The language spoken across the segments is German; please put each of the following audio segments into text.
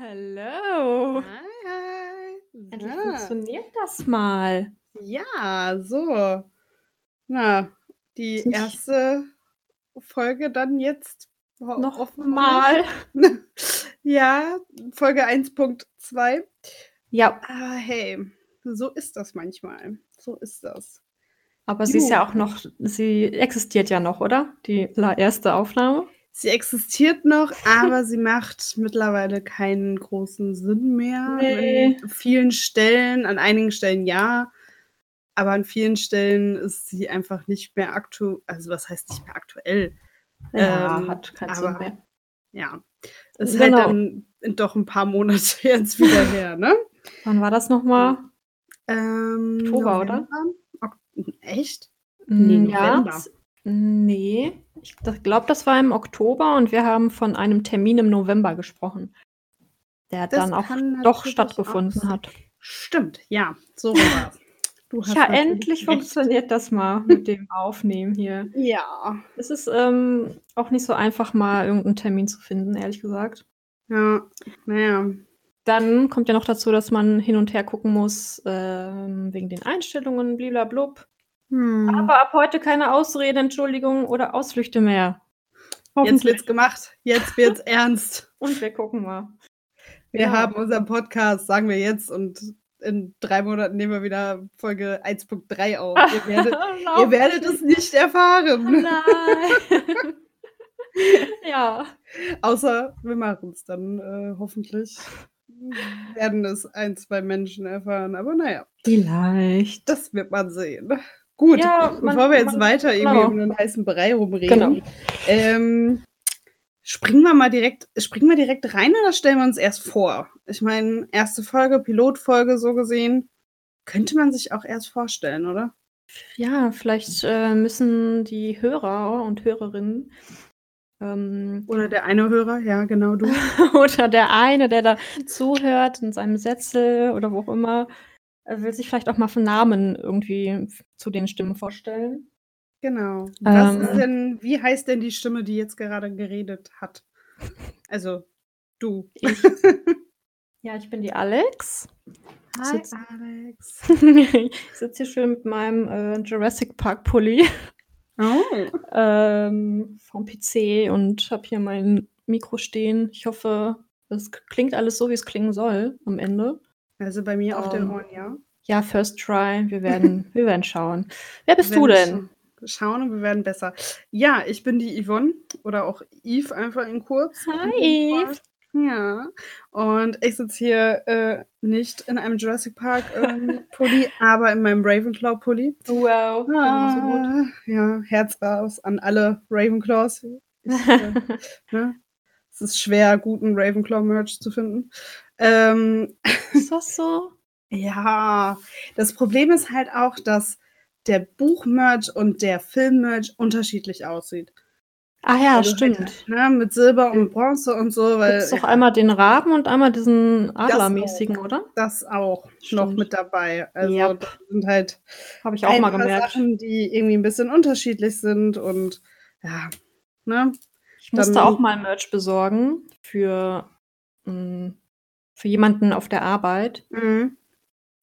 Hallo. Hi. Endlich Ja. funktioniert das mal. Ja, so. Na, die erste Folge dann jetzt Noch mal. Ja, Folge 1.2. Ja, Aber hey, so ist das manchmal. So ist das. aber sie ist ja auch noch, sie existiert ja noch, oder? Die erste Aufnahme. Sie existiert noch, aber sie macht mittlerweile keinen großen Sinn mehr. Nee. An vielen Stellen, an einigen Stellen ja, aber an vielen Stellen ist sie einfach nicht mehr aktuell. Also, was heißt nicht mehr aktuell? Ja, Ähm, hat keinen Sinn aber mehr. ja, ist halt Genau. dann doch ein paar Monate jetzt wieder her, ne? Wann war das nochmal? Ähm, Oktober, oder? Echt? Nee, Ja, November. z- nee. Ich glaube, das war im Oktober und wir haben von einem Termin im November gesprochen, der Das dann auch doch stattgefunden auch hat. Stimmt, ja, so war es. Du hast Ja, endlich recht. funktioniert das mal mit dem Aufnehmen hier. Ja, Es ist ähm, auch nicht so einfach, mal irgendeinen Termin zu finden, ehrlich gesagt. ja, naja. Dann kommt ja noch dazu, dass man hin und her gucken muss, ähm, wegen den Einstellungen, bliblablub. Hm. Aber ab heute keine Ausrede, Entschuldigung oder Ausflüchte mehr. Jetzt wird's gemacht. Jetzt wird's ernst. Und wir gucken mal. Wir Ja. haben unseren Podcast, sagen wir jetzt, und in drei Monaten nehmen wir wieder Folge 1.3 auf. Ihr werdet, ihr werdet es nicht erfahren. Nein. ja. Außer wir machen es dann äh, hoffentlich. Werden es ein, zwei Menschen erfahren. Aber naja, Vielleicht. das wird man sehen. Gut, Ja, man- bevor wir jetzt man- weiter irgendwie genau. um den heißen Brei rumreden, Genau. ähm, springen wir mal direkt, springen wir direkt rein oder stellen wir uns erst vor? Ich meine, erste Folge, Pilotfolge so gesehen, könnte man sich auch erst vorstellen, oder? Ja, vielleicht äh, müssen die Hörer und Hörerinnen ähm, Oder der eine Hörer, ja, genau du. oder der eine, der da zuhört in seinem Sätzel oder wo auch immer, will sich vielleicht auch mal von Namen irgendwie zu den Stimmen vorstellen. Genau. Was ist Ähm. denn, wie heißt denn die Stimme, die jetzt gerade geredet hat? Also, du. Ich, ja, ich bin die Alex. Hi, Sitz- Alex. ich sitze hier schön mit meinem äh, Jurassic Park Pulli Oh. ähm, vom PC und habe hier mein Mikro stehen. Ich hoffe, es klingt alles so, wie es klingen soll am Ende. Also bei mir auf den Ähm, Ohren, ja. Ja, First Try. Wir werden, wir werden schauen. Wer bist du denn? scha- Schauen und wir werden besser. Ja, ich bin die Yvonne oder auch Eve einfach in kurz. Hi, Eve. Ja, und ich sitze hier äh, nicht in einem Jurassic Park ähm, Pulli, aber in meinem Ravenclaw Pulli. Wow, ah. so ja, Herz raus an alle Ravenclaws. Ich, äh, ne? Es ist schwer, guten Ravenclaw-Merch zu finden. Ähm, Ist das so? ja, das Problem ist halt auch, dass der Buch-Merch und der Film-Merch unterschiedlich aussieht. Ah ja, Also halt, stimmt. ne, mit Silber und Bronze und so, weil Gibt es doch einmal den Raben und einmal diesen Das Adlermäßigen, oder? das auch noch Stimmt. mit dabei. Also Ja. das sind halt Habe ich auch ein mal paar gemerkt. Sachen, die irgendwie ein bisschen unterschiedlich sind und ja, ne? Ich musste auch mal Merch besorgen für, mh, für jemanden auf der Arbeit. Mhm.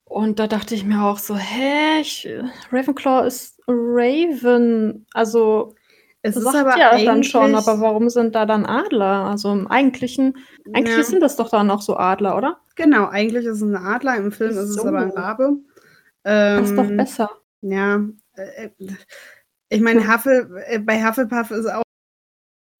Und da dachte ich mir auch so, hä, ich, Ravenclaw ist Raven. Also Es ist sagt aber ja eigentlich, dann schon, aber warum sind da dann Adler? Also im eigentlichen, eigentlich ja, sind das doch dann auch so Adler, oder? genau, eigentlich ist es ein Adler, im Film ist es So. aber ein Rabe. Das ist doch Ähm, besser. Ja, äh, ich meine, Huffle, äh, bei Hufflepuff ist auch,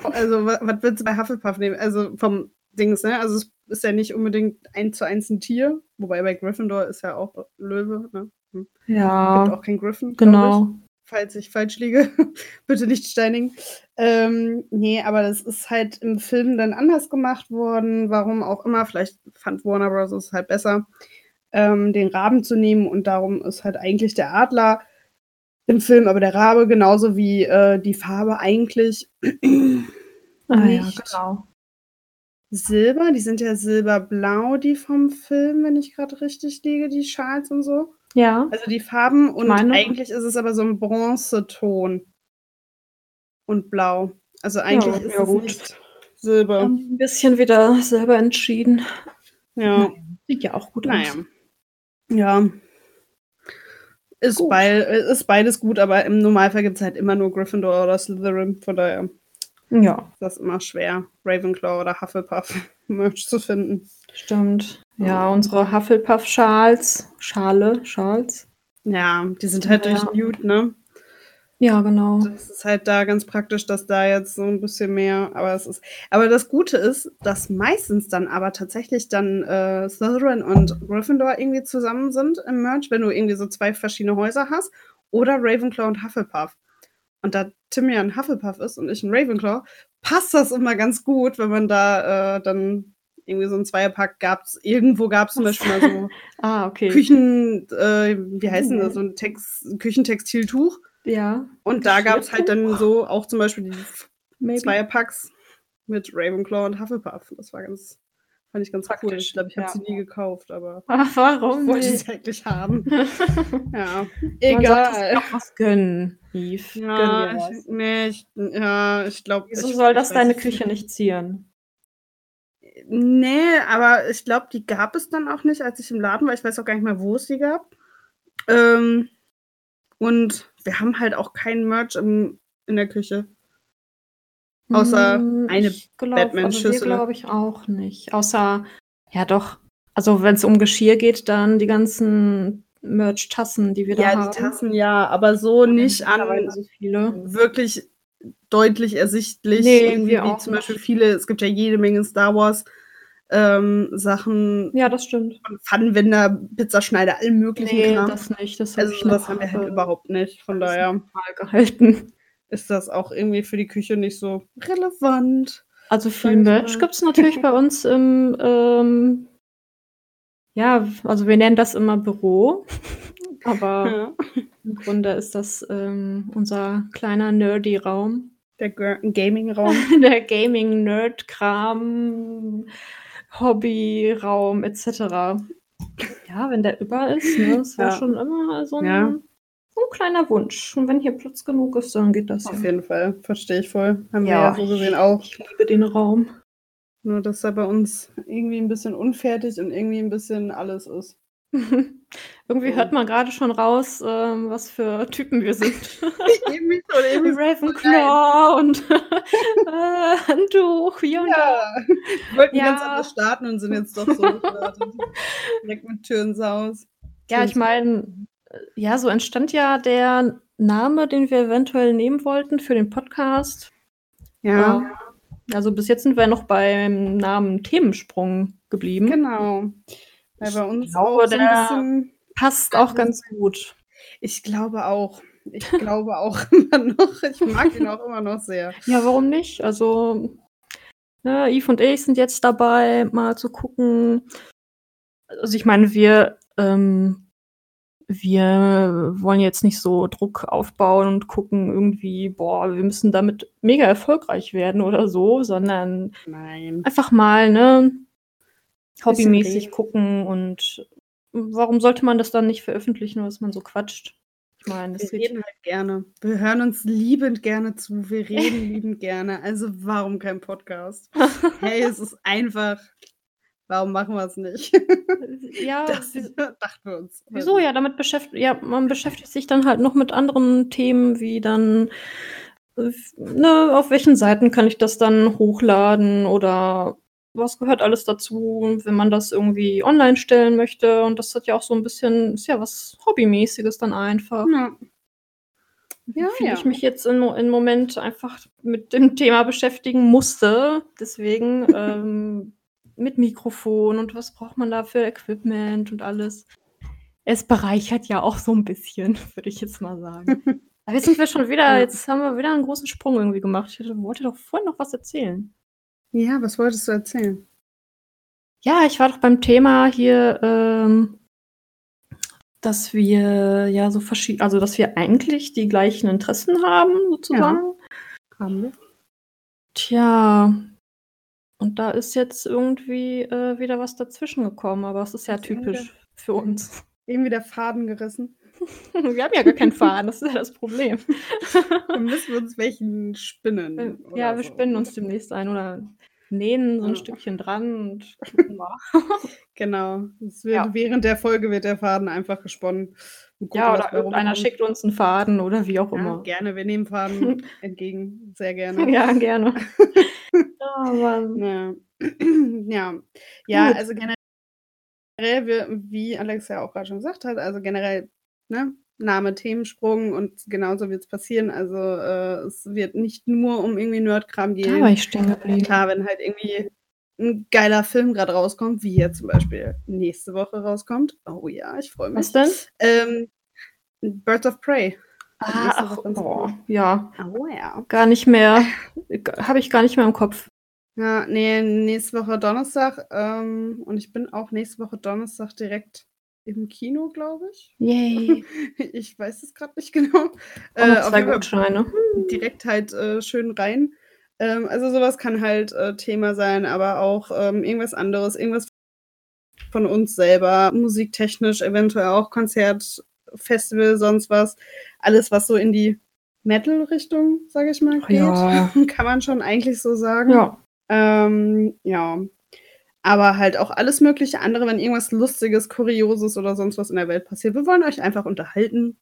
also wa- was willst du bei Hufflepuff nehmen? Also vom Dings, ne? Also es ist ja nicht unbedingt eins zu eins ein Tier, wobei bei Gryffindor ist ja auch Löwe, ne? Hm. Gibt Ja, auch kein Griffin, glaub ich, genau. falls ich falsch liege. Bitte nicht steinigen. Ähm, nee, aber das ist halt im Film dann anders gemacht worden, warum auch immer. Vielleicht fand Warner Bros. es halt besser, ähm, den Raben zu nehmen und darum ist halt eigentlich der Adler im Film, aber der Rabe genauso wie äh, die Farbe eigentlich Ah, ja, nicht genau. Silber. Die sind ja silberblau, die vom Film, wenn ich gerade richtig liege, die Schals und so. Ja, Also die Farben und meine- eigentlich ist es aber so ein Bronzeton und blau. Also eigentlich Ja, ist ja, es gut. nicht Silber. Ein bisschen wieder selber entschieden. Ja. Sieht ja auch gut Naja. aus. Ja. Ist, Gut. beid, ist beides gut, aber im Normalfall gibt es halt immer nur Gryffindor oder Slytherin. Von daher Ja, ist das immer schwer, Ravenclaw oder Hufflepuff Merch zu finden. stimmt. Ja, unsere Hufflepuff-Schals. Schale, Schals. Ja, die sind halt durch Ja. Newt, ne? Ja, genau. Das ist halt da ganz praktisch, dass da jetzt so ein bisschen mehr, aber es ist. Aber das Gute ist, dass meistens dann aber tatsächlich dann äh, Slytherin und Gryffindor irgendwie zusammen sind im Merch, wenn du irgendwie so zwei verschiedene Häuser hast, oder Ravenclaw und Hufflepuff. Und da Tim ja ein Hufflepuff ist und ich ein Ravenclaw, passt das immer ganz gut, wenn man da äh, dann irgendwie so ein Zweierpack gab. Irgendwo gab es zum Beispiel mal so Ah, okay. Küchen, äh, wie heißt denn das, so ein Text, Küchentextiltuch. Ja, Und da gab es halt dann so auch zum Beispiel die. Zweierpacks mit Ravenclaw und Hufflepuff. Das war ganz, fand ich ganz cool. Praktisch, Ich glaube, ich habe ja. sie nie gekauft, aber Ach, warum ich wollte sie eigentlich haben. ja, Man egal. auch was gönnen, Yves. Ja, Gönn ich, nee, ich, ja, ich glaube. Wieso ich, soll das deine es Küche nicht zieren? Nee, aber ich glaube, die gab es dann auch nicht, als ich im Laden war. Ich weiß auch gar nicht mehr, wo es die gab. Ähm, und wir haben halt auch kein Merch im, in der Küche. Außer Hm, eine Also wir Batman-Schüssel. glaube ich auch nicht. Außer, ja doch. Also wenn es um Geschirr geht, dann die ganzen Merch-Tassen, die wir da Ja, haben. die Tassen ja, aber so nicht Mittlerweile an so viele. wirklich deutlich ersichtlich. Nee, irgendwie wir wie auch zum nicht. Beispiel viele, es gibt ja jede Menge Star Wars ähm, Sachen, Ja, das stimmt. Pfannenwender, Pizzaschneider, all möglichen Nee, Kram. das nicht. Das also sowas noch, haben wir halt überhaupt nicht. Von daher gehalten. ist das auch irgendwie für die Küche nicht so relevant. Also viel Merch gibt es natürlich bei uns im, ähm, ja, also wir nennen das immer Büro. Aber Ja. im Grunde ist das ähm, unser kleiner Nerdy-Raum. Der Ger- Gaming-Raum. Der Gaming-Nerd-Kram, Hobby-Raum etc. Ja, wenn der über ist, ne, das wäre Ja. schon immer so ein, Ja. so ein kleiner Wunsch. Und wenn hier Platz genug ist, dann geht das Auf ja. jeden Fall, verstehe ich voll. Haben wir ja so gesehen auch. Ich liebe den Raum. Nur, dass er bei uns irgendwie ein bisschen unfertig und irgendwie ein bisschen alles ist. Irgendwie hört man gerade schon raus, ähm, was für Typen wir sind. so, irgendwie so Ravenclaw und äh, Handtuch hier und da. Ja, wir wollten Ja. ganz anders starten und sind jetzt doch so gestartet. direkt mit Tür ins Haus. Ja, ich meine, ja, so entstand ja der Name, den wir eventuell nehmen wollten für den Podcast. Ja, Ähm, Also bis jetzt sind wir noch beim Namen Themensprung geblieben. genau. Weil bei uns glaube, auch so ein bisschen. Passt auch ganz gut. Ich glaube auch. Ich glaube auch immer noch. Ich mag ihn auch immer noch sehr. Ja, warum nicht? Also, ne, Yves und ich sind jetzt dabei, mal zu gucken. Also ich meine, wir, ähm, wir wollen jetzt nicht so Druck aufbauen und gucken irgendwie, boah, wir müssen damit mega erfolgreich werden oder so, sondern Nein. einfach mal, ne, hobbymäßig gucken und warum sollte man das dann nicht veröffentlichen, was man so quatscht? Ich meine, Wir reden halt gerne. Wir hören uns liebend gerne zu. Wir reden liebend gerne. Also warum kein Podcast? Hey, es ist einfach. Warum machen wir es nicht? ja, Das dachten wir uns. Wieso? Ja, damit beschäftigt, ja, man beschäftigt sich dann halt noch mit anderen Themen, wie dann, äh, ne, auf welchen Seiten kann ich das dann hochladen oder was gehört alles dazu, wenn man das irgendwie online stellen möchte. Und das hat ja auch so ein bisschen, ist ja was Hobbymäßiges dann einfach. Ja. Ja, ja. ich mich jetzt im, im Moment einfach mit dem Thema beschäftigen musste. Deswegen ähm, mit Mikrofon und was braucht man da für Equipment und alles. Es bereichert ja auch so ein bisschen, würde ich jetzt mal sagen. Aber jetzt sind wir schon wieder, jetzt haben wir wieder einen großen Sprung irgendwie gemacht. Ich wollte doch vorhin noch was erzählen. Ja, was wolltest du erzählen? Ja, ich war doch beim Thema hier, ähm, dass wir ja so verschieden, also dass wir eigentlich die gleichen Interessen haben, sozusagen. Haben wir? Tja, und da ist jetzt irgendwie äh, wieder was dazwischen gekommen, aber es ist ja typisch für uns. Irgendwie der Faden gerissen. Wir haben ja gar keinen Faden, das ist ja das Problem. Dann müssen wir uns welchen spinnen. ja, oder wir so. spinnen uns demnächst ein oder nähen so ein Ja. Stückchen dran und. Genau. Wird, Ja. Während der Folge wird der Faden einfach gesponnen. Ja, oder irgendeiner schickt uns einen Faden oder wie auch Ja, immer. gerne, wir nehmen Faden entgegen. Sehr gerne. Ja, gerne. Ja, Mann. Ja. ja. ja, also generell, wir, wie Alex ja auch gerade schon gesagt hat, also generell, ne, Name, Themensprung und genauso wird es passieren. Also äh, es wird nicht nur um irgendwie Nerdkram gehen. ich stehen geblieben. Klar, wenn halt irgendwie ein geiler Film gerade rauskommt, wie hier zum Beispiel nächste Woche rauskommt. Oh ja, ich freue mich. Was denn? Ähm, Birds of Prey. Ah, ach, Kino. ja, Oh ja. gar nicht mehr. Habe ich gar nicht mehr im Kopf. Ja, nee, nächste Woche Donnerstag. Ähm, und ich bin auch nächste Woche Donnerstag direkt im Kino, glaube ich. Yay. Ich weiß es gerade nicht genau. Äh, auf zwei Gutscheine. direkt halt äh, schön rein. Ähm, also sowas kann halt äh, Thema sein, aber auch ähm, irgendwas anderes, irgendwas von uns selber, musiktechnisch, eventuell auch Konzert, Festival, sonst was. Alles, was so in die Metal-Richtung, sage ich mal, geht. Ja. Kann man schon eigentlich so sagen. Ja. Ähm, ja. Aber halt auch alles mögliche andere, wenn irgendwas Lustiges, Kurioses oder sonst was in der Welt passiert. Wir wollen euch einfach unterhalten.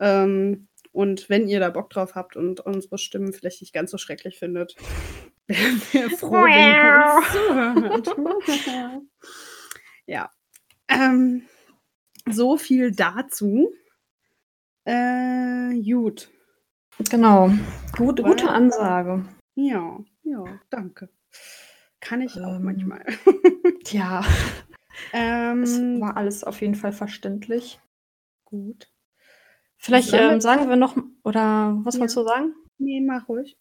Ähm, und wenn ihr da Bock drauf habt und unsere Stimmen vielleicht nicht ganz so schrecklich findet, wären wir froh, wenn ihr uns zuhört. ja. Ähm, so viel dazu. Äh, gut. Genau. Weil- gute Ansage. Ja, ja, danke. Kann ich auch Ähm, manchmal. Ja, es ähm, war alles auf jeden Fall verständlich. gut. Vielleicht ähm, sagen wir noch, oder was Ja. wolltest du sagen? Nee, mach ruhig.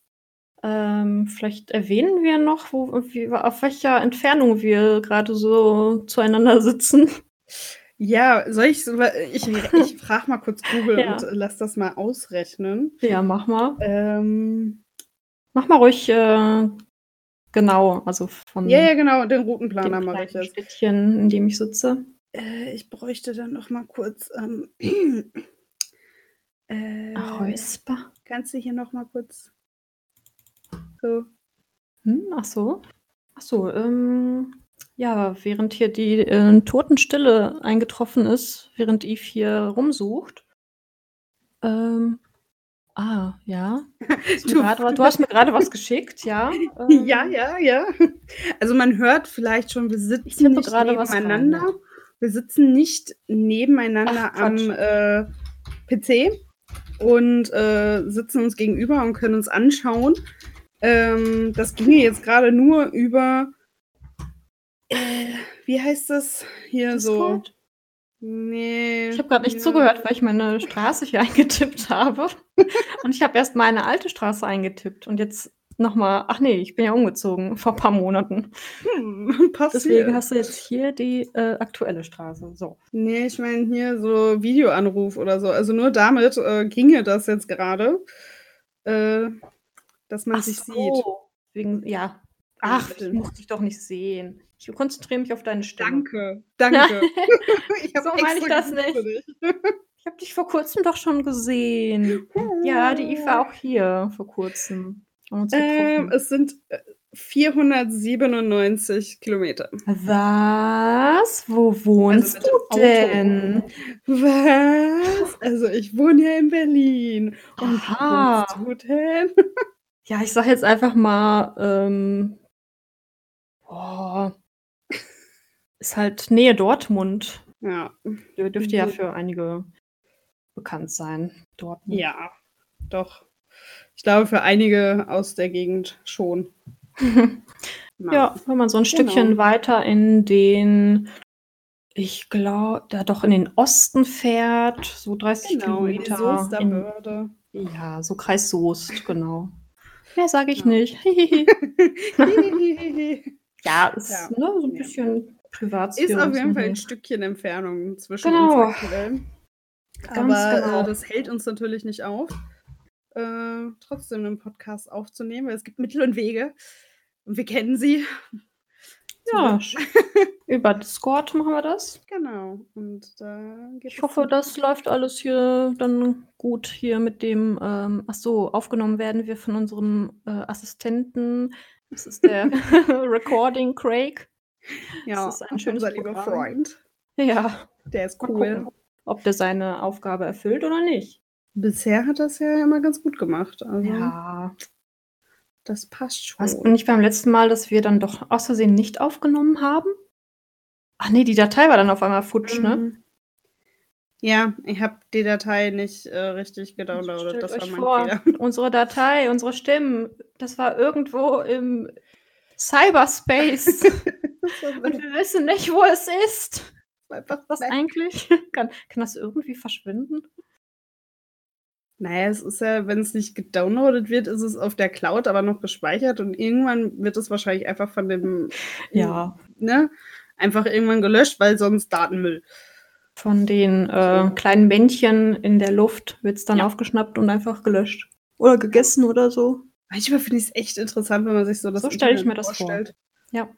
Ähm, vielleicht erwähnen wir noch, wo, wie, auf welcher Entfernung wir gerade so zueinander sitzen. Ja, soll ich, ich, ich frage mal kurz Google Ja. und lass das mal ausrechnen. Ja, mach mal. Ähm, Mach mal ruhig äh, genau, also von ja, ja, genau, den Routenplaner mache ich jetzt. Städtchen, in dem ich sitze. Äh, ich bräuchte dann noch mal kurz. Ähm, äh, Räusper. kannst du hier noch mal kurz. So. Hm, ach so. Ach so, ähm, ja, während hier die äh, Totenstille eingetroffen ist, während Eve hier rumsucht. Ähm, ah, ja. Du, grad, du hast mir gerade was geschickt, ja. Ähm, Ja, ja, ja. Also man hört vielleicht schon, wir sitzen nicht gerade was rein, nebeneinander. Wir sitzen nicht nebeneinander Ach, am äh, PC und äh, sitzen uns gegenüber und können uns anschauen. Ähm, das ginge jetzt gerade nur über, äh, wie heißt das hier so? Discord? Nee. Ich habe gerade nicht ja. zugehört, weil ich meine Straße hier eingetippt habe. Und ich habe erst meine alte Straße eingetippt und jetzt nochmal, ach nee, ich bin ja umgezogen vor ein paar Monaten. Hm. Deswegen hast du jetzt hier die äh, aktuelle Straße. So. Nee, ich meine hier so Videoanruf oder so. Also nur damit äh, ginge das jetzt gerade, äh, dass man Ach sich so. sieht. Wegen, ja. Ach, ich muss dich doch nicht sehen. Ich konzentriere mich auf deine Stimme. Danke, danke. ich So meine ich das nicht. Ich habe dich vor kurzem doch schon gesehen. Ja, die Eve war auch hier vor kurzem. Ähm, es sind äh, 497 Kilometer. Was? Wo wohnst Also du denn? Was? Also ich wohne ja in Berlin. Und Aha. wo wohnst du denn? Ja, ich sag jetzt einfach mal, ähm, boah, ist halt Nähe Dortmund. Ja, Dür- Dürfte ja Mhm. für einige bekannt sein. Dortmund. ja, doch. Ich glaube, für einige aus der Gegend schon. Ja, wenn man so ein Stückchen Genau. weiter in den, ich glaube, da doch in den Osten fährt, so 30 Genau, in Kilometer. In, Börde. ja, so Kreis Soest, genau. Mehr sage ich Ja. nicht. ja, ist Ja. Ne, so ein Ja. bisschen Privatsphäre. Ist auf jeden. Fall ein Stückchen Entfernung zwischen Genau. uns aktuell. Ganz Aber genau. äh, das hält uns natürlich nicht auf, äh, trotzdem einen Podcast aufzunehmen, weil es gibt Mittel und Wege. Und wir kennen sie. Ja, über Discord machen wir das. Genau. Und da Ich hoffe, das läuft alles hier dann gut hier mit dem, ähm, ach so, aufgenommen werden wir von unserem äh, Assistenten Das ist der Recording Craig. Ja, das ist ein schönes unser lieber. Freund. Ja, Der ist cool. Ob der seine Aufgabe erfüllt oder nicht. Bisher hat das ja immer ganz gut gemacht. Also Ja. das passt schon. Was nicht beim letzten Mal, dass wir dann doch aus Versehen nicht aufgenommen haben? Ach nee, die Datei war dann auf einmal futsch, ne? Mhm. Ja, ich habe die Datei nicht äh, richtig gedownloadet. Das war mein vor, Fehler. unsere Datei, unsere Stimmen, das war irgendwo im Cyberspace. Und wir wissen nicht, wo es ist. Einfach Was weg. eigentlich? Kann, kann das irgendwie verschwinden? Naja, es ist ja, wenn es nicht gedownloadet wird, ist es auf der Cloud aber noch gespeichert und irgendwann wird es wahrscheinlich einfach von dem, Ja. ne, einfach irgendwann gelöscht, weil sonst Datenmüll. Von den äh, kleinen Männchen in der Luft wird es dann Ja. aufgeschnappt und einfach gelöscht. Oder gegessen oder so. Manchmal finde ich es echt interessant, wenn man sich so das So stelle ich mir das vor. vorstellt. Ja.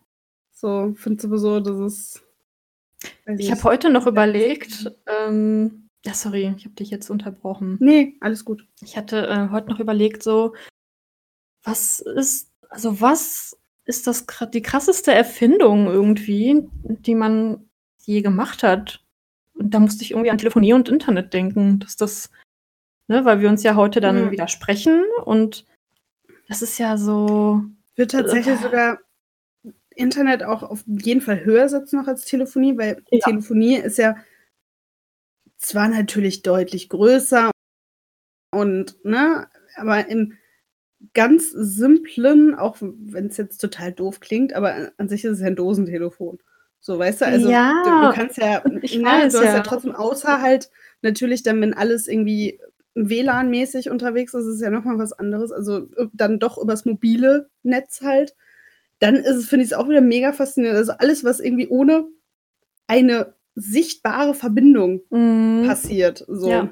So, finde sowieso, das ist. Ich habe heute noch überlegt, ähm, ja, sorry, ich habe dich jetzt unterbrochen. Nee, alles gut. Ich hatte äh, heute noch überlegt, so, was ist, also was ist das die krasseste Erfindung irgendwie, die man je gemacht hat? Und da musste ich irgendwie an Telefonie und Internet denken, dass das, ne, weil wir uns ja heute dann Mhm. widersprechen und das ist ja so, Wird tatsächlich Äh. sogar Internet auch auf jeden Fall höher setzen noch als Telefonie, weil Ja. Telefonie ist ja zwar natürlich deutlich größer und, ne, aber im ganz simplen, auch wenn es jetzt total doof klingt, aber an sich ist es ja ein Dosentelefon. So, weißt du, also Ja, du, du kannst ja, ich ne, weiß, du hast ja. ja. trotzdem außer halt natürlich dann, wenn alles irgendwie WLAN-mäßig unterwegs ist, ist es ja nochmal was anderes. Also äh, dann doch übers mobile Netz halt. Dann ist es, finde ich es auch wieder mega faszinierend. Also alles, was irgendwie ohne eine sichtbare Verbindung mm, passiert. So. Ja.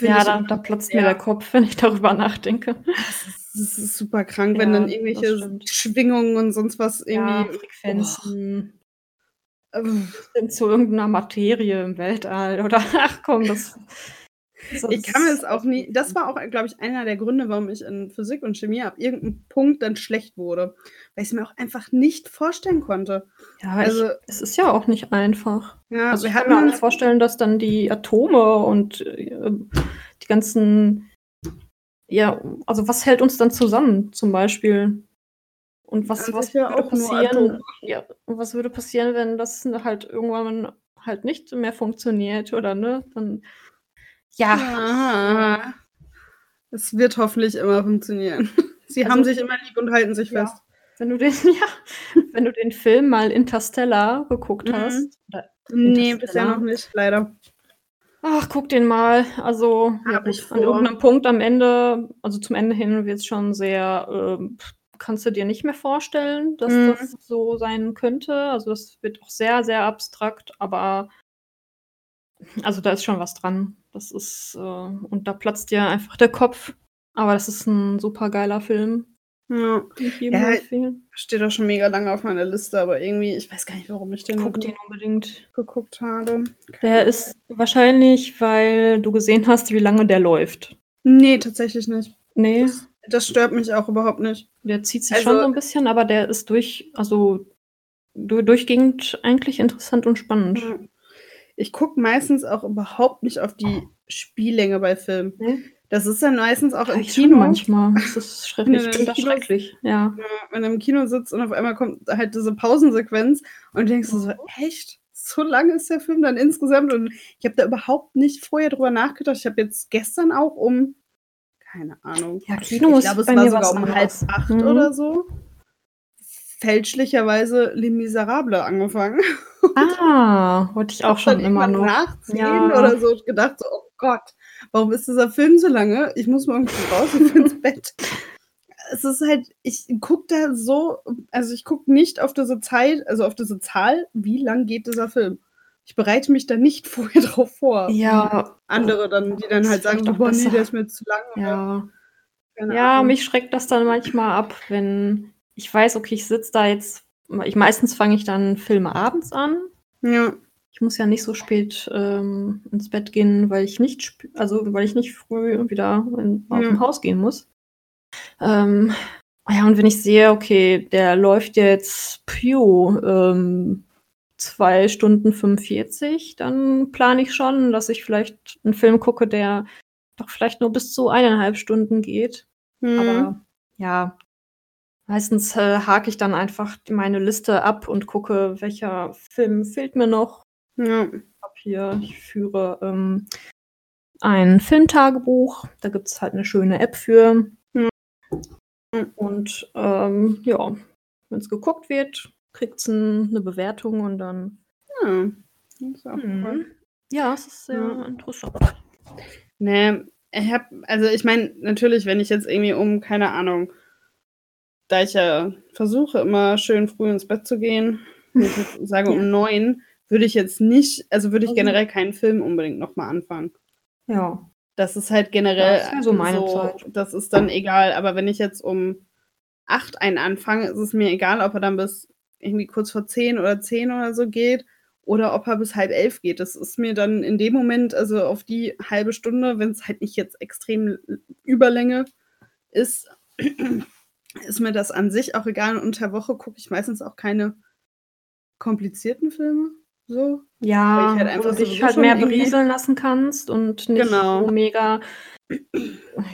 Ja, ich da, da platzt mir ja. der Kopf, wenn ich darüber nachdenke. Das ist, das ist super krank, wenn Ja, dann das irgendwelche. Schwingungen und sonst was irgendwie. Frequenzen. sind zu irgendeiner Materie im Weltall oder ach komm, das. Ich kann mir das auch nie. Das war auch, glaube ich, einer der Gründe, warum ich in Physik und Chemie ab irgendeinem Punkt dann schlecht wurde. Weil ich es mir auch einfach nicht vorstellen konnte. Ja, Also, ich, es ist ja auch nicht einfach. ja, Also ich kann mir auch nicht vorstellen, dass dann die Atome und äh, die ganzen, ja, also was hält uns dann zusammen zum Beispiel? Und was, was würde passieren? Ja, was würde passieren, wenn das halt irgendwann halt nicht mehr funktioniert oder ne? Dann ja, Ah, es wird hoffentlich immer funktionieren. Sie Also, haben sich immer lieb und halten sich ja. fest. wenn du den, ja, wenn du den Film mal Interstellar geguckt Mhm. hast, oder Nee, Interstellar. bisher noch nicht, leider. Ach, guck den mal. Also, ja, an irgendeinem Punkt am Ende, also zum Ende hin wird es schon sehr, ähm, kannst du dir nicht mehr vorstellen, dass Mhm. das so sein könnte. Also das wird auch sehr, sehr abstrakt, aber also da ist schon was dran. Das ist, äh, und da platzt dir einfach der Kopf. Aber das ist ein super geiler Film. Ja, Ja, steht auch schon mega lange auf meiner Liste, aber irgendwie, ich weiß gar nicht, warum ich den Guck den unbedingt. geguckt habe. Der ist wahrscheinlich, weil du gesehen hast, wie lange der läuft. Nee, tatsächlich nicht. Nee. Das stört mich auch überhaupt nicht. Der zieht sich Also- schon so ein bisschen, aber der ist durch, also du, durchgehend eigentlich interessant und spannend. Ja. Ich gucke meistens auch überhaupt nicht auf die Spiellänge bei Filmen. Nee? Das ist dann meistens auch im Ich schon Kino. manchmal. Das ist schrecklich. Ja, im das Kino- schrecklich. Ja. Ja, wenn du im Kino sitzt und auf einmal kommt halt diese Pausensequenz und denkst du so, echt? So lang ist der Film dann insgesamt? Und ich habe da überhaupt nicht vorher drüber nachgedacht. Ich habe jetzt gestern auch um, keine Ahnung, Ja, Kino ich ist glaube, es war sogar um halb acht Mhm. oder so, fälschlicherweise Les Miserables angefangen. Ah, wollte ich auch schon immer noch. nach zehn Ja. oder so gedacht, so, oh Gott, warum ist dieser Film so lange? Ich muss morgen früh raus und ins Bett. Es ist halt, ich gucke da so, also ich gucke nicht auf diese Zeit, also auf diese Zahl, wie lang geht dieser Film. Ich bereite mich da nicht vorher drauf vor. Ja, Andere dann, die dann halt sagen, boah, nee, der ist mir zu lang. ja. Ja, mich schreckt das dann manchmal ab, wenn ich weiß, okay, ich sitze da jetzt. Ich, meistens fange ich dann Filme abends an. Ja, Ich muss ja nicht so spät ähm, ins Bett gehen, weil ich nicht, also weil ich nicht früh wieder in, aus Ja. dem Haus gehen muss. Ähm, Ja, und wenn ich sehe, okay, der läuft jetzt Pew, ähm, 2 Stunden 45, dann plane ich schon, dass ich vielleicht einen Film gucke, der doch vielleicht nur bis zu eineinhalb Stunden geht. Mhm. Aber ja, meistens äh, hake ich dann einfach meine Liste ab und gucke, welcher Film fehlt mir noch. Ja. Ich hab hier, ich führe ähm, ein Filmtagebuch. Da gibt es halt eine schöne App für. Mhm. Und ähm, ja, wenn es geguckt wird, kriegt es eine Bewertung und dann. Ja. Das ist auch Mhm. cool. Ja, es ist sehr Ja. interessant. Ne, ich habe, also ich meine, natürlich, wenn ich jetzt irgendwie um, keine Ahnung, da ich ja versuche, immer schön früh ins Bett zu gehen, ich jetzt sage um neun, würde ich jetzt nicht, also würde ich Also- generell keinen Film unbedingt nochmal anfangen. Ja. Das ist halt generell, das wär so meine Zeit. das ist dann egal. Aber wenn ich jetzt um acht einen anfange, ist es mir egal, ob er dann bis irgendwie kurz vor zehn oder zehn oder so geht oder ob er bis halb elf geht. Das ist mir dann in dem Moment, also auf die halbe Stunde, wenn es halt nicht jetzt extrem Überlänge ist, ist mir das an sich auch egal. Und unter Woche gucke ich meistens auch keine komplizierten Filme. So. Ja, Weil ich halt wo einfach du dich sowieso halt mehr berieseln lassen kannst und nicht Genau. so mega.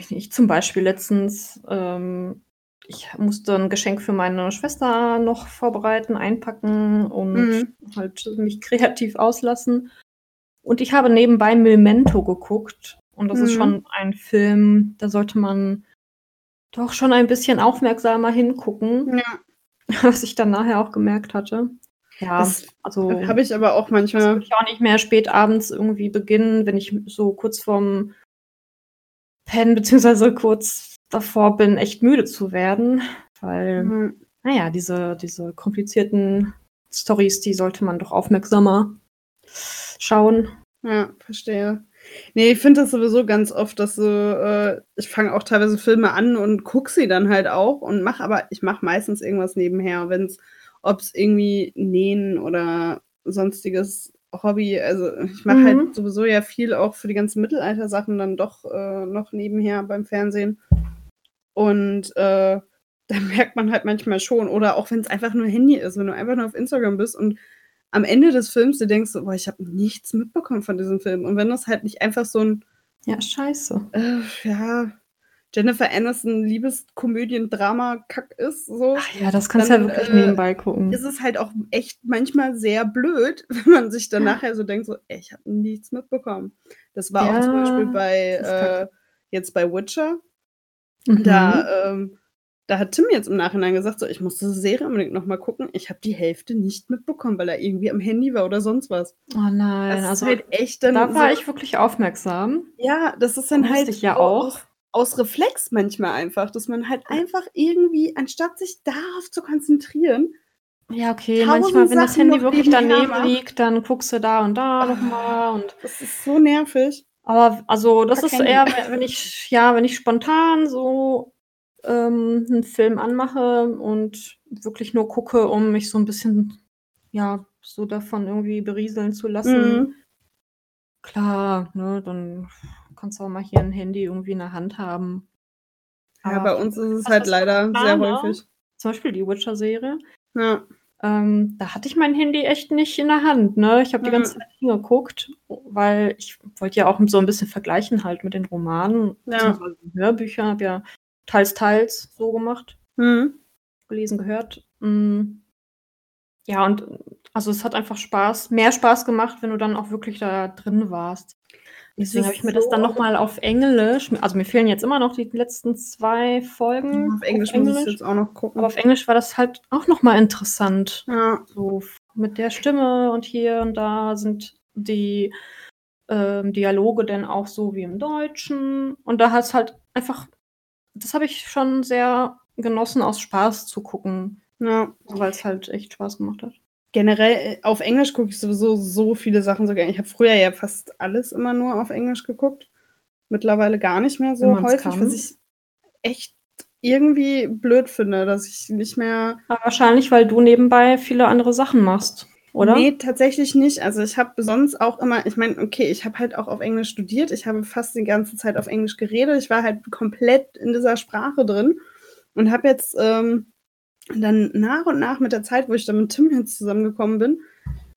Ich zum Beispiel letztens, ähm, ich musste ein Geschenk für meine Schwester noch vorbereiten, einpacken und Mhm. halt mich kreativ auslassen. Und ich habe nebenbei Memento geguckt. Und das ist Mhm. schon ein Film, da sollte man doch schon ein bisschen aufmerksamer hingucken, Ja. was ich dann nachher auch gemerkt hatte. Ja, Das also Habe ich aber auch das manchmal. würde ich auch nicht mehr spät abends irgendwie beginnen, wenn ich so kurz vorm Pennen beziehungsweise kurz davor bin, echt müde zu werden. Weil, Mhm. naja, diese, diese komplizierten Stories, die sollte man doch aufmerksamer schauen. Ja, verstehe. Nee, ich finde das sowieso ganz oft, dass so, äh, ich fange auch teilweise Filme an und gucke sie dann halt auch und mache aber, ich mache meistens irgendwas nebenher, wenn es, ob es irgendwie Nähen oder sonstiges Hobby, also ich mache Mhm. halt sowieso ja viel auch für die ganzen Mittelalter-Sachen dann doch äh, noch nebenher beim Fernsehen. Und äh, da merkt man halt manchmal schon, oder auch wenn es einfach nur Handy ist, wenn du einfach nur auf Instagram bist und am Ende des Films du denkst, so, boah, ich habe nichts mitbekommen von diesem Film. Und wenn das halt nicht einfach so ein, Ja, scheiße. äh, ja, Jennifer Aniston Liebeskomödien-Drama-Kack ist, so, Ach ja, das kannst du ja wirklich äh, nebenbei gucken. ist es halt auch echt manchmal sehr blöd, wenn man sich dann nachher so denkt, so, ey, ich habe nichts mitbekommen. Das war auch zum Ja, Beispiel bei, äh, jetzt bei Witcher. Mhm. Da, ähm, da hat Tim jetzt im Nachhinein gesagt, so, ich muss diese Serie unbedingt nochmal gucken. Ich habe die Hälfte nicht mitbekommen, weil er irgendwie am Handy war oder sonst was. Oh nein, Das also ist halt echt dann da war so, ich wirklich aufmerksam. ja, das ist dann halt ich ja auch. Aus, Reflex manchmal einfach, dass man halt einfach irgendwie, anstatt sich darauf zu konzentrieren, Ja, okay, manchmal, wenn das Sachen Handy noch wirklich daneben liegt, dann guckst du da und da Ah. nochmal und Das ist so nervig. aber also das Fuck ist Handy. eher, wenn ich ja, wenn ich spontan so ähm, 'n Film anmache und wirklich nur gucke, um mich so ein bisschen, ja, so davon irgendwie berieseln zu lassen. Mhm. Klar, ne, dann kannst du auch mal hier ein Handy irgendwie in der Hand haben. Ja, Aber bei uns ist es halt leider sehr häufig. Zum Beispiel die Witcher-Serie. Ja. Ähm, da hatte ich mein Handy echt nicht in der Hand, ne? Ich habe die Mhm. ganze Zeit hingeguckt, weil ich wollte ja auch so ein bisschen vergleichen halt mit den Romanen Ja. Hörbüchern. Habe ja teils, teils so gemacht, Mhm. gelesen, gehört. Hm. Ja, und also es hat einfach Spaß mehr Spaß gemacht, wenn du dann auch wirklich da drin warst. Es Deswegen habe ich mir das so dann noch mal auf Englisch also mir fehlen jetzt immer noch die letzten 2 Folgen Auf Englisch muss ich jetzt auch noch gucken. aber auf Englisch war das halt auch noch mal interessant. Ja. So mit der Stimme und hier und da sind die, ähm, Dialoge dann auch so wie im Deutschen. Und da hat's halt einfach das habe ich schon sehr genossen, aus Spaß zu gucken, Ja. weil's halt echt Spaß gemacht hat. Generell, äh, auf Englisch gucke ich sowieso so viele Sachen so gerne. Ich habe früher ja fast alles immer nur auf Englisch geguckt. Mittlerweile gar nicht mehr so häufig, kann. was ich echt irgendwie blöd finde, dass ich nicht mehr Aber wahrscheinlich, weil du nebenbei viele andere Sachen machst, oder? Ne, tatsächlich nicht. Also, ich habe sonst auch immer ich meine, okay, ich habe halt auch auf Englisch studiert. Ich habe fast die ganze Zeit auf Englisch geredet. Ich war halt komplett in dieser Sprache drin. und habe jetzt ähm, dann nach und nach mit der Zeit, wo ich dann mit Tim jetzt zusammengekommen bin,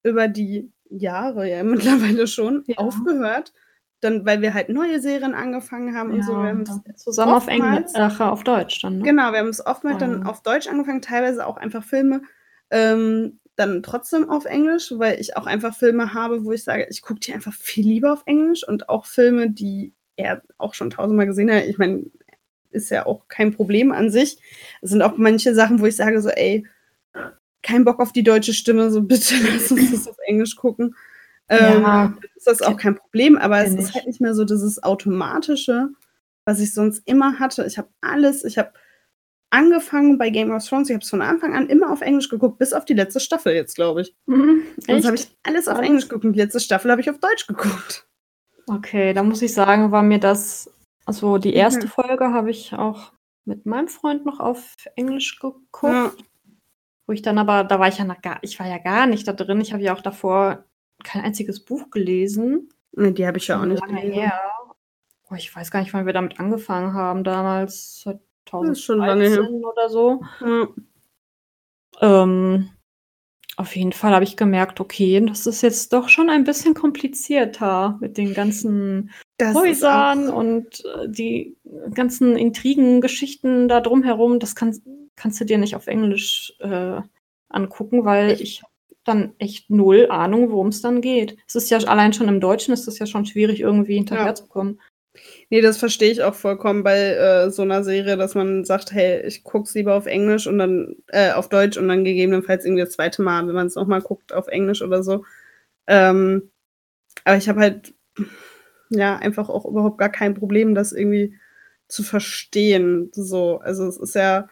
über die Jahre ja mittlerweile schon Ja. aufgehört, dann, weil wir halt neue Serien angefangen haben und so. Wir haben es zusammen auf Englisch, auf Deutsch dann, ne? Genau, wir haben es oftmals dann Oh. auf Deutsch angefangen, teilweise auch einfach Filme, ähm, dann trotzdem auf Englisch, weil ich auch einfach Filme habe, wo ich sage, ich gucke die einfach viel lieber auf Englisch und auch Filme, die er auch schon tausendmal gesehen hat. Ich meine, ist ja auch kein Problem an sich. Es sind auch manche Sachen, wo ich sage so, ey, kein Bock auf die deutsche Stimme, so bitte lass uns das auf Englisch gucken. Ähm, Ja, ist das auch kein Problem, aber es ist halt nicht mehr so dieses Automatische, was ich sonst immer hatte. Ich habe alles, ich habe angefangen bei Game of Thrones, ich habe es von Anfang an immer auf Englisch geguckt, bis auf die letzte Staffel jetzt, glaube ich. Mhm, Sonst habe ich alles auf? Englisch geguckt und die letzte Staffel habe ich auf Deutsch geguckt. Okay, da muss ich sagen, war mir das, also die erste Mhm. Folge habe ich auch mit meinem Freund noch auf Englisch geguckt, Ja. wo ich dann aber, da war ich ja noch gar, ich war ja gar nicht da drin. Ich habe ja auch davor kein einziges Buch gelesen. Nee, die habe ich ja auch nicht lange gelesen. her. Oh, ich weiß gar nicht, wann wir damit angefangen haben, damals Das ist schon lange her. 2013 oder so. Ja. Ähm, auf jeden Fall habe ich gemerkt, okay, das ist jetzt doch schon ein bisschen komplizierter mit den ganzen Das Häusern und äh, die ganzen Intrigen, Geschichten da drumherum. Das kann, kannst du dir nicht auf Englisch äh, angucken, weil ich hab dann echt null Ahnung, worum es dann geht. Es ist ja allein schon im Deutschen ist es ja schon schwierig, irgendwie hinterherzukommen. Nee, das verstehe ich auch vollkommen bei äh, so einer Serie, dass man sagt, hey, ich gucke es lieber auf Englisch und dann äh, auf Deutsch und dann gegebenenfalls irgendwie das zweite Mal, wenn man es nochmal guckt, auf Englisch oder so. Ähm, aber ich habe halt ja einfach auch überhaupt gar kein Problem, das irgendwie zu verstehen. So, also es ist ja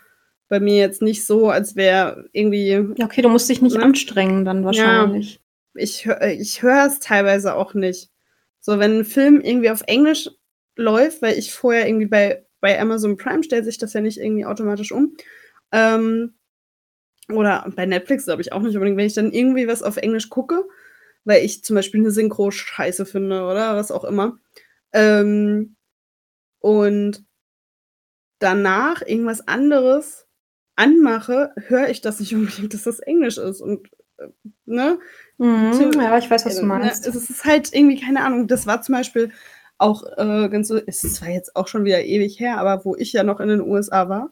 bei mir jetzt nicht so, als wäre irgendwie Ja, okay, du musst dich nicht Ne? anstrengen dann wahrscheinlich. ich, hör- ich höre es teilweise auch nicht. So, wenn ein Film irgendwie auf Englisch läuft, weil ich vorher irgendwie bei, bei Amazon Prime stellt sich das ja nicht irgendwie automatisch um. Ähm, oder bei Netflix glaube ich auch nicht unbedingt, wenn ich dann irgendwie was auf Englisch gucke, weil ich zum Beispiel eine Synchro scheiße finde oder was auch immer. Ähm, und danach irgendwas anderes anmache, höre ich das nicht unbedingt, dass das Englisch ist. Und äh, ne? Mhm, ja, ich weiß, was du Ne, meinst. Es ist halt irgendwie, keine Ahnung, das war zum Beispiel auch äh, ganz so, es ist zwar jetzt auch schon wieder ewig her, aber wo ich ja noch in den USA war,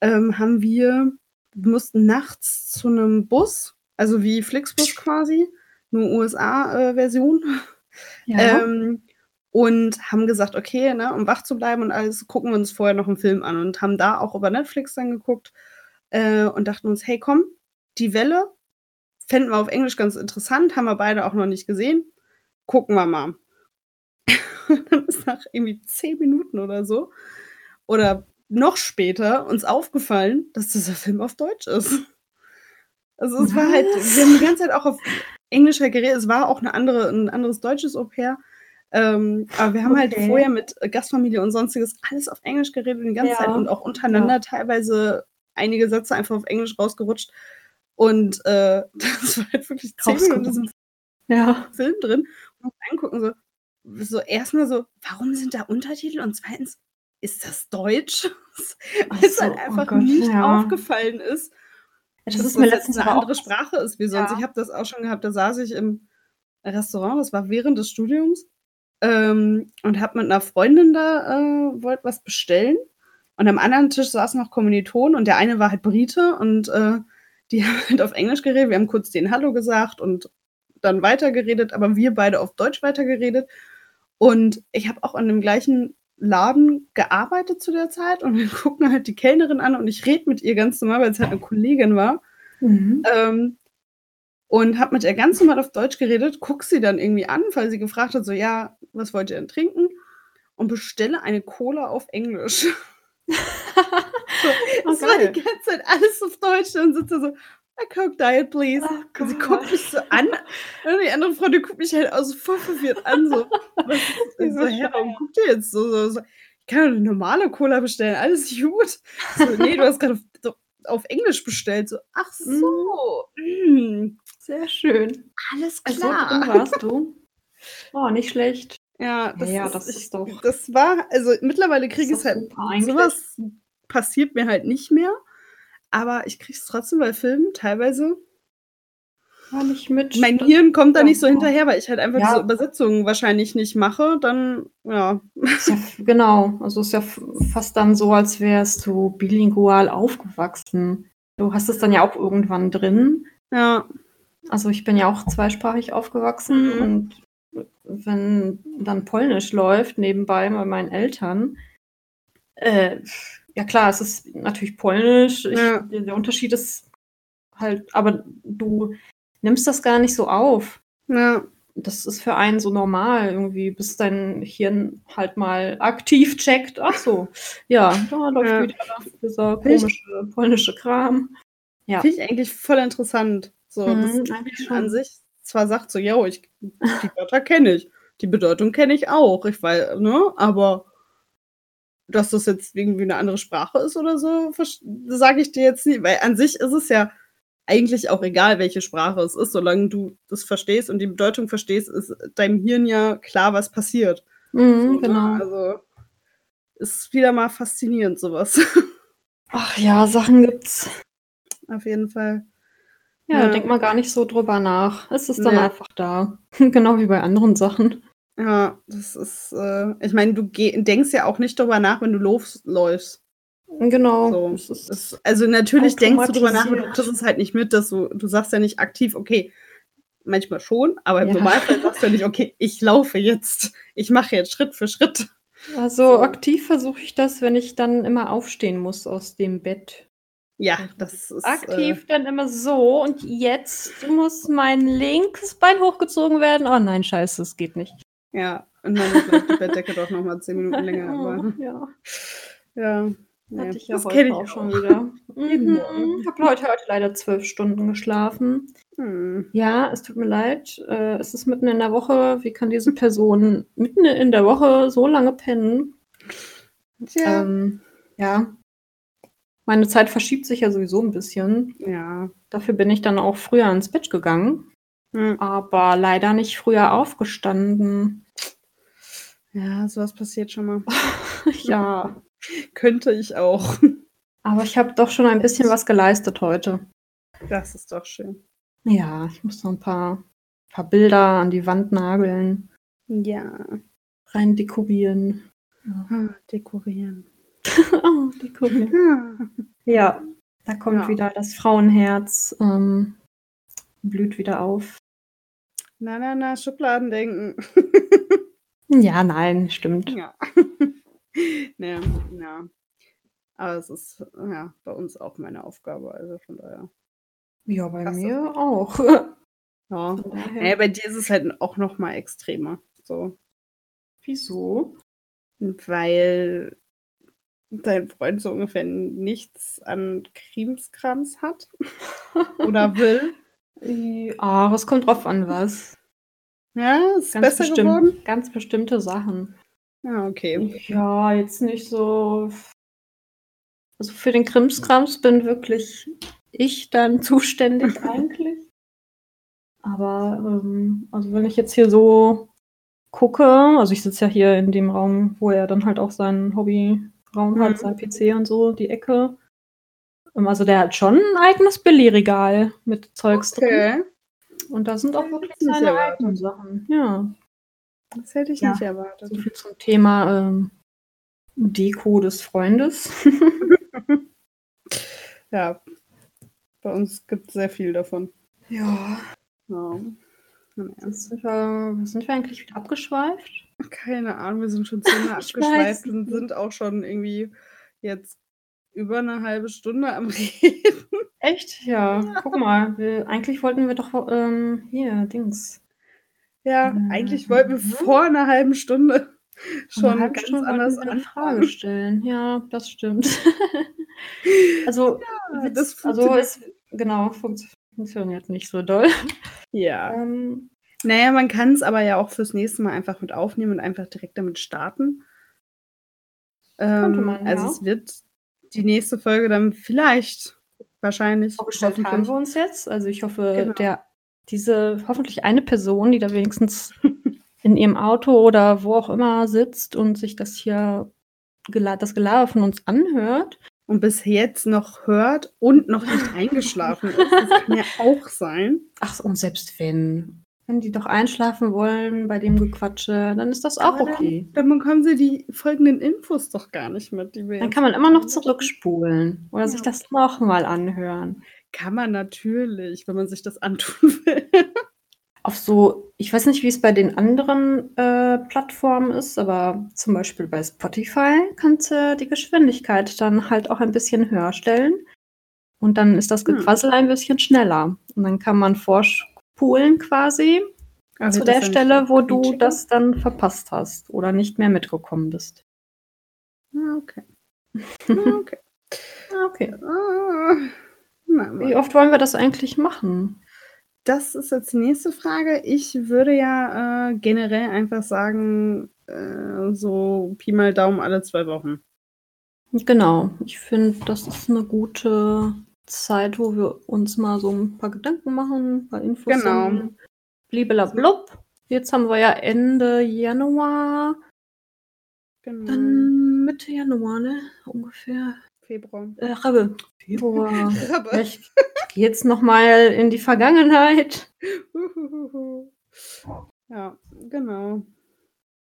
ähm, haben wir, wir mussten nachts zu einem Bus, also wie Flixbus quasi, nur USA-Version, Ja. ähm, und haben gesagt, okay, ne, um wach zu bleiben und alles, gucken wir uns vorher noch einen Film an und haben da auch über Netflix dann geguckt äh, und dachten uns, hey, komm, die Welle fänden wir auf Englisch ganz interessant, haben wir beide auch noch nicht gesehen. Gucken wir mal. Und dann ist nach irgendwie zehn Minuten oder so oder noch später uns aufgefallen, dass dieser Film auf Deutsch ist. Also es war halt, Was? wir haben die ganze Zeit auch auf Englisch halt geredet. Es war auch eine andere, ein anderes deutsches Au pair. Ähm, aber wir haben halt Okay. vorher mit Gastfamilie und sonstiges alles auf Englisch geredet die ganze Ja. Zeit und auch untereinander teilweise einige Sätze einfach auf Englisch rausgerutscht. Und äh, das war halt wirklich zehn Minuten in diesem ja. Film drin und angucken, so, so erstmal so, warum sind da Untertitel? Und zweitens, ist das Deutsch? Weil es so, halt oh einfach Gott, nicht ja. aufgefallen ist. Das dass ist mir letztens eine andere Sprache ist wie sonst. Ja. Ich habe das auch schon gehabt, da saß ich im Restaurant, das war während des Studiums, ähm, und habe mit einer Freundin da, äh, wollte was bestellen. Und am anderen Tisch saßen noch Kommilitonen und der eine war halt Brite und äh, die haben halt auf Englisch geredet. Wir haben kurz den Hallo gesagt und dann weitergeredet, aber wir beide auf Deutsch weitergeredet. Und ich habe auch an dem gleichen Laden gearbeitet zu der Zeit und wir gucken halt die Kellnerin an und ich rede mit ihr ganz normal, weil es halt eine Kollegin war. Mhm. Ähm, und habe mit ihr ganz normal auf Deutsch geredet, guck sie dann irgendwie an, weil sie gefragt hat, so, ja, was wollt ihr denn trinken? Und bestelle eine Cola auf Englisch. Oh, Es war geil. die ganze Zeit alles auf Deutsch und sitze so, a Coke Diet, please. Oh sie guckt mich so an und die andere Freundin guckt mich halt auch so voll verwirrt an, so, was ist so, hä, warum guckt ihr jetzt so, so, so? Ich kann doch eine normale Cola bestellen, alles gut. So, nee, du hast gerade auf, auf Englisch bestellt, so, ach so, mm, Sehr schön. alles So klar. drin warst du. Oh, nicht schlecht. Ja, das, ja, ist, das ist doch- Das war, also mittlerweile kriege ich es halt sowas passiert mir halt nicht mehr. Aber ich kriege es trotzdem bei Filmen teilweise. War nicht mit. Mein Hirn kommt da nicht so hinterher, weil ich halt einfach Ja. diese Übersetzungen wahrscheinlich nicht mache. Dann, ja. Ja, genau, also ist ja fast dann so, als wärst du bilingual aufgewachsen. Du hast es dann ja auch irgendwann drin. Ja. Also ich bin ja auch zweisprachig aufgewachsen Mhm. und wenn dann Polnisch läuft nebenbei bei meinen Eltern, äh, ja klar, es ist natürlich Polnisch. Ich, Ja. der, Unterschied ist halt, aber du nimmst das gar nicht so auf. Ja. Das ist für einen so normal irgendwie, bis dein Hirn halt mal aktiv checkt. Ach so, ja, da läuft Ja. wieder dieser Finde ich- komische polnische Kram. Ja. Finde ich eigentlich voll interessant. So, Mhm, das an sich zwar sagt so, yo, ich, die Wörter kenne ich, die Bedeutung kenne ich auch, ich weiß, ne, aber dass das jetzt irgendwie eine andere Sprache ist oder so, sage ich dir jetzt nicht, weil an sich ist es ja eigentlich auch egal, welche Sprache es ist, solange du das verstehst und die Bedeutung verstehst, ist deinem Hirn ja klar, was passiert. Mhm, So, ne? genau. Also ist wieder mal faszinierend, sowas. Ach ja, Sachen gibt's. Auf jeden Fall. Ja, Ja. da denkt man gar nicht so drüber nach. Es ist dann Nee. einfach da. genau wie bei anderen Sachen. Ja, das ist, äh, ich meine, du denkst ja auch nicht drüber nach, wenn du losläufst. Genau. So. Es ist, Das, also natürlich denkst du drüber nach, aber du kriegst es halt nicht mit, dass du, du sagst ja nicht aktiv, okay, manchmal schon, aber im Ja. Normalfall sagst du ja nicht, okay, ich laufe jetzt, ich mache jetzt Schritt für Schritt. also so. aktiv versuche ich das, wenn ich dann immer aufstehen muss aus dem Bett. Ja, das ist Aktiv dann immer so und jetzt muss mein linkes Bein hochgezogen werden. Oh nein, scheiße, es geht nicht. Ja, und dann bleibt die Bettdecke doch noch mal zehn Minuten länger. Aber, ja, ja, nee, hatte ich ja das heute ich auch schon wieder. Mhm. Morgen. Ich habe heute, heute leider zwölf Stunden geschlafen. Hm. Ja, es tut mir leid. Äh, es ist mitten in der Woche. Wie kann diese Person mitten in der Woche so lange pennen? Tja, Ähm, ja. Meine Zeit verschiebt sich ja sowieso ein bisschen. ja. Dafür bin ich dann auch früher ins Bett gegangen. Aber leider nicht früher aufgestanden. Ja, sowas passiert schon mal. ja. Könnte ich auch. Aber ich habe doch schon ein bisschen was geleistet heute. Das ist doch schön. Ja, ich muss noch ein paar, paar Bilder an die Wand nageln, Ja. rein dekorieren. Ah, dekorieren. oh, dekorieren. Ah. Ja, da kommt Ja. wieder das Frauenherz, ähm, blüht wieder auf. Na, na, na, Schubladendenken. Ja, nein, stimmt. ja. ne, ja. Aber es ist ja bei uns auch meine Aufgabe, also von daher. Ja, bei Klasse. mir auch. Ja. Naja, bei dir ist es halt auch noch mal extremer. So. Wieso? Weil dein Freund so ungefähr nichts an Krimskrams hat oder will. Ah, es kommt drauf an, was. Ja, ist Ganz besser bestimmt, geworden. Ganz bestimmte Sachen. Ja, okay. Ja, jetzt nicht so. Also für den Krimskrams bin wirklich ich dann zuständig eigentlich. Aber ähm, also wenn ich jetzt hier so gucke, also ich sitze ja hier in dem Raum, wo er dann halt auch seinen Hobbyraum Mhm. hat, sein PC und so, die Ecke. Ähm, Also der hat schon ein eigenes Billy-Regal mit Zeugs drin. Okay. Und da sind auch wirklich seine eigenen Sachen. Ja. Das hätte ich Ja. nicht erwartet. So viel zum Thema ähm, Deko des Freundes. Ja. Bei uns gibt es sehr viel davon. Ja. Jetzt sind wir, sind wir eigentlich wieder abgeschweift? Keine Ahnung, wir sind schon ziemlich Ich abgeschweift und sind auch schon irgendwie jetzt über eine halbe Stunde am Reden. Echt? Ja. Guck mal, wir, eigentlich wollten wir doch ähm, hier, Dings. Ja, Mhm. eigentlich wollten wir vor einer halben Stunde schon Eine halbe ganz Stunde anders eine. Frage stellen. Ja, das stimmt. also, Ja, Witz, das also funktioniert. es, genau, funkt- funktioniert nicht so doll. Ja. Ähm, Naja, man kann es aber ja auch fürs nächste Mal einfach mit aufnehmen und einfach direkt damit starten. Ähm, man, also ja. es wird die nächste Folge dann vielleicht, wahrscheinlich, vorgestellt haben wir uns jetzt. Also ich hoffe, Genau. der, diese hoffentlich eine Person, die da wenigstens in ihrem Auto oder wo auch immer sitzt und sich das hier das Gelaber von uns anhört, und bis jetzt noch hört und noch nicht eingeschlafen ist. Das kann ja auch sein. Ach, und selbst wenn. Wenn die doch einschlafen wollen bei dem Gequatsche, dann ist das auch Aber okay. Dann, dann bekommen sie die folgenden Infos doch gar nicht mit, Dann kann man immer noch zurückspulen oder sich Ja. das nochmal anhören. Kann man natürlich, wenn man sich das antun will. Auf so, ich weiß nicht, wie es bei den anderen äh, Plattformen ist, aber zum Beispiel bei Spotify kannst du die Geschwindigkeit dann halt auch ein bisschen höher stellen. Und dann ist das Hm. Gequassel ein bisschen schneller. Und dann kann man vorspulen quasi Also zu der Stelle, wo du das dann verpasst hast oder nicht mehr mitgekommen bist. Ah, okay. Ah, okay. Ah, Okay. Wie oft wollen wir das eigentlich machen? Das ist jetzt die nächste Frage. Ich würde ja äh, generell einfach sagen, äh, so Pi mal Daumen alle zwei Wochen. Genau, ich finde, das ist eine gute Zeit, wo wir uns mal so ein paar Gedanken machen, ein paar Infos Genau. sammeln. Blibelablub. Jetzt haben wir ja Ende Januar, Genau. dann Mitte Januar, ne? Ungefähr. Februar. Äh, Rabbe. Februar. Aber- Ich gehe jetzt noch mal in die Vergangenheit. ja, genau.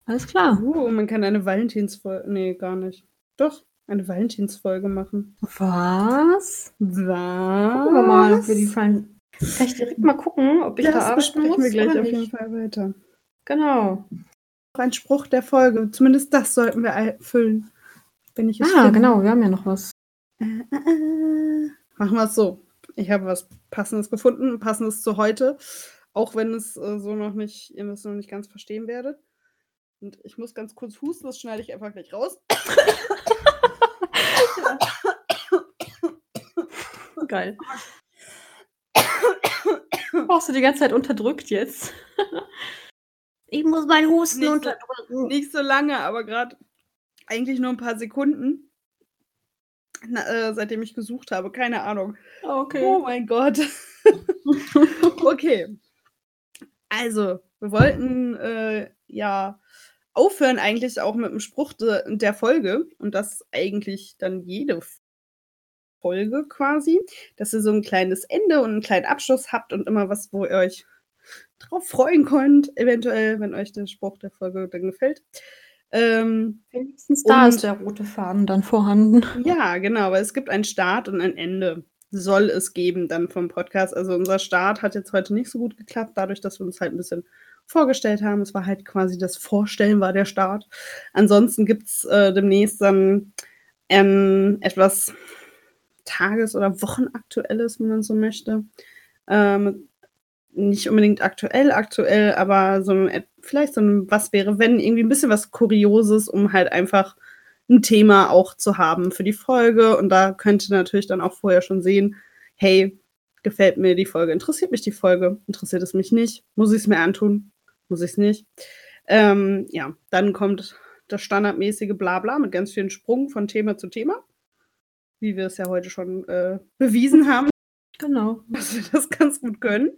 Alles klar. Uh, man kann eine Valentinsfolge. Nee, gar nicht. Doch, eine Valentinsfolge machen. Was? Was? Gucken wir mal, ob wir die fallen. Kann ich direkt mal gucken, ob ich da das arbeiten besprechen muss wir gleich auf jeden Fall weiter. Genau. Noch ein Spruch der Folge. Zumindest das sollten wir erfüllen. Wenn ich es Ah, finde. genau, wir haben ja noch was. Äh, äh, äh. Machen wir es so. Ich habe was Passendes gefunden, Passendes zu heute. Auch wenn es äh, so noch nicht, ihr das noch nicht ganz verstehen werdet. Und ich muss ganz kurz husten, das schneide ich einfach gleich raus. Geil. Brauchst du die ganze Zeit unterdrückt jetzt? ich muss meinen Husten Nicht so- unterdrücken. Nicht so lange, aber gerade eigentlich nur ein paar Sekunden. Na, äh, seitdem ich gesucht habe, keine Ahnung. Okay. Oh mein Gott. okay. Also, wir wollten äh, ja aufhören eigentlich auch mit dem Spruch de, der Folge und das eigentlich dann jede Folge quasi, dass ihr so ein kleines Ende und einen kleinen Abschluss habt und immer was, wo ihr euch drauf freuen könnt, eventuell, wenn euch der Spruch der Folge dann gefällt. Ähm, Wenigstens da Und- ist der rote Faden dann vorhanden. ja, genau, weil es gibt einen Start und ein Ende. Soll es geben dann vom Podcast. Also unser Start hat jetzt heute nicht so gut geklappt, dadurch, dass wir uns halt ein bisschen vorgestellt haben. Es war halt quasi das Vorstellen war der Start. Ansonsten gibt es äh, demnächst dann ähm, etwas Tages- oder Wochenaktuelles, wenn man so möchte. Ähm, nicht unbedingt aktuell, aktuell, aber so ein, vielleicht so ein Was wäre, wenn, irgendwie ein bisschen was Kurioses, um halt einfach ein Thema auch zu haben für die Folge. Und da könnt ihr natürlich dann auch vorher schon sehen, hey, gefällt mir die Folge, interessiert mich die Folge, interessiert es mich nicht, muss ich es mir antun, muss ich es nicht. Ähm, ja, dann kommt das standardmäßige Blabla mit ganz vielen Sprung von Thema zu Thema, wie wir es ja heute schon äh, bewiesen haben, Genau. dass wir das ganz gut können.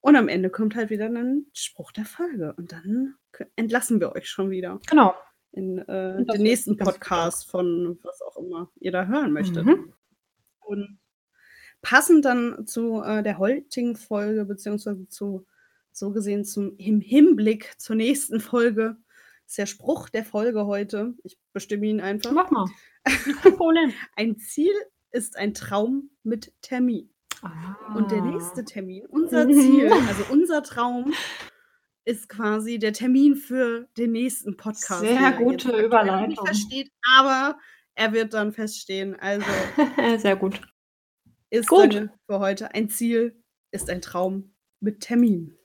Und am Ende kommt halt wieder ein Spruch der Folge. Und dann entlassen wir euch schon wieder Genau. in äh, den nächsten Podcast von was auch immer ihr da hören möchtet. Mhm. Und passend dann zu äh, der heutigen Folge, beziehungsweise zu, so gesehen zum, im Hinblick zur nächsten Folge, ist der Spruch der Folge heute. Ich bestimme ihn einfach. Mach mal. Kein Problem. Ein Ziel ist ein Traum mit Termin. Und der nächste Termin, unser Ziel, also unser Traum, ist quasi der Termin für den nächsten Podcast. Sehr gute Überleitung. Nicht versteht, aber er wird dann feststehen. Also Sehr gut. ist Gut. für heute ein Ziel, ist ein Traum mit Termin.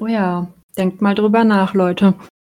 Oh ja, denkt mal drüber nach, Leute.